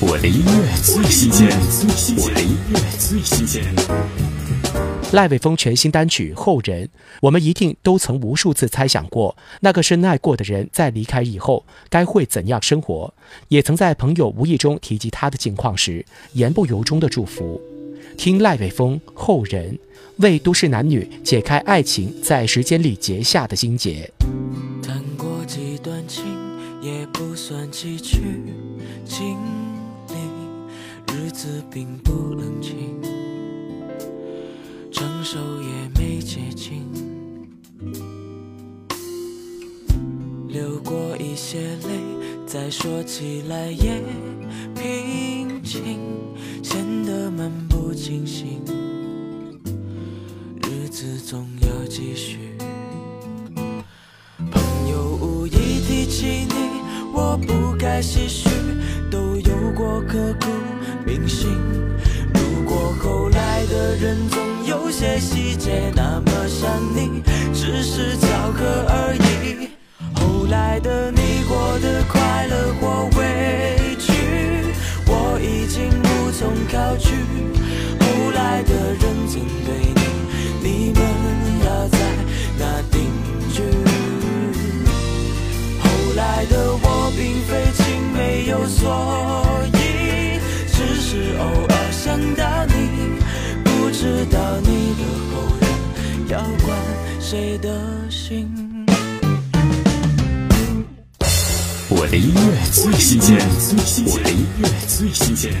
我的音乐最新鲜，我的音乐最新鲜。赖伟峰全新单曲《后人》，我们一定都曾无数次猜想过，那个深爱过的人在离开以后该会怎样生活，也曾在朋友无意中提及他的近况时，言不由衷的祝福。听赖伟峰《后人》，为都市男女解开爱情在时间里结下的心结。谈过几段情，也不算崎岖经历，日子并不冷清，成熟也没接近，流过一些泪，再说起来也平静，显得漫不经心，日子总要继续。朋友无意提起你，我不该唏嘘，都有过刻骨铭心。如果后来的人总有些细节那么像你，只是巧合而已。后来的你过得快乐或委屈，我已经无从考据。后来的人怎对，你谁的心。我的音乐最新鲜，我的音乐最新鲜。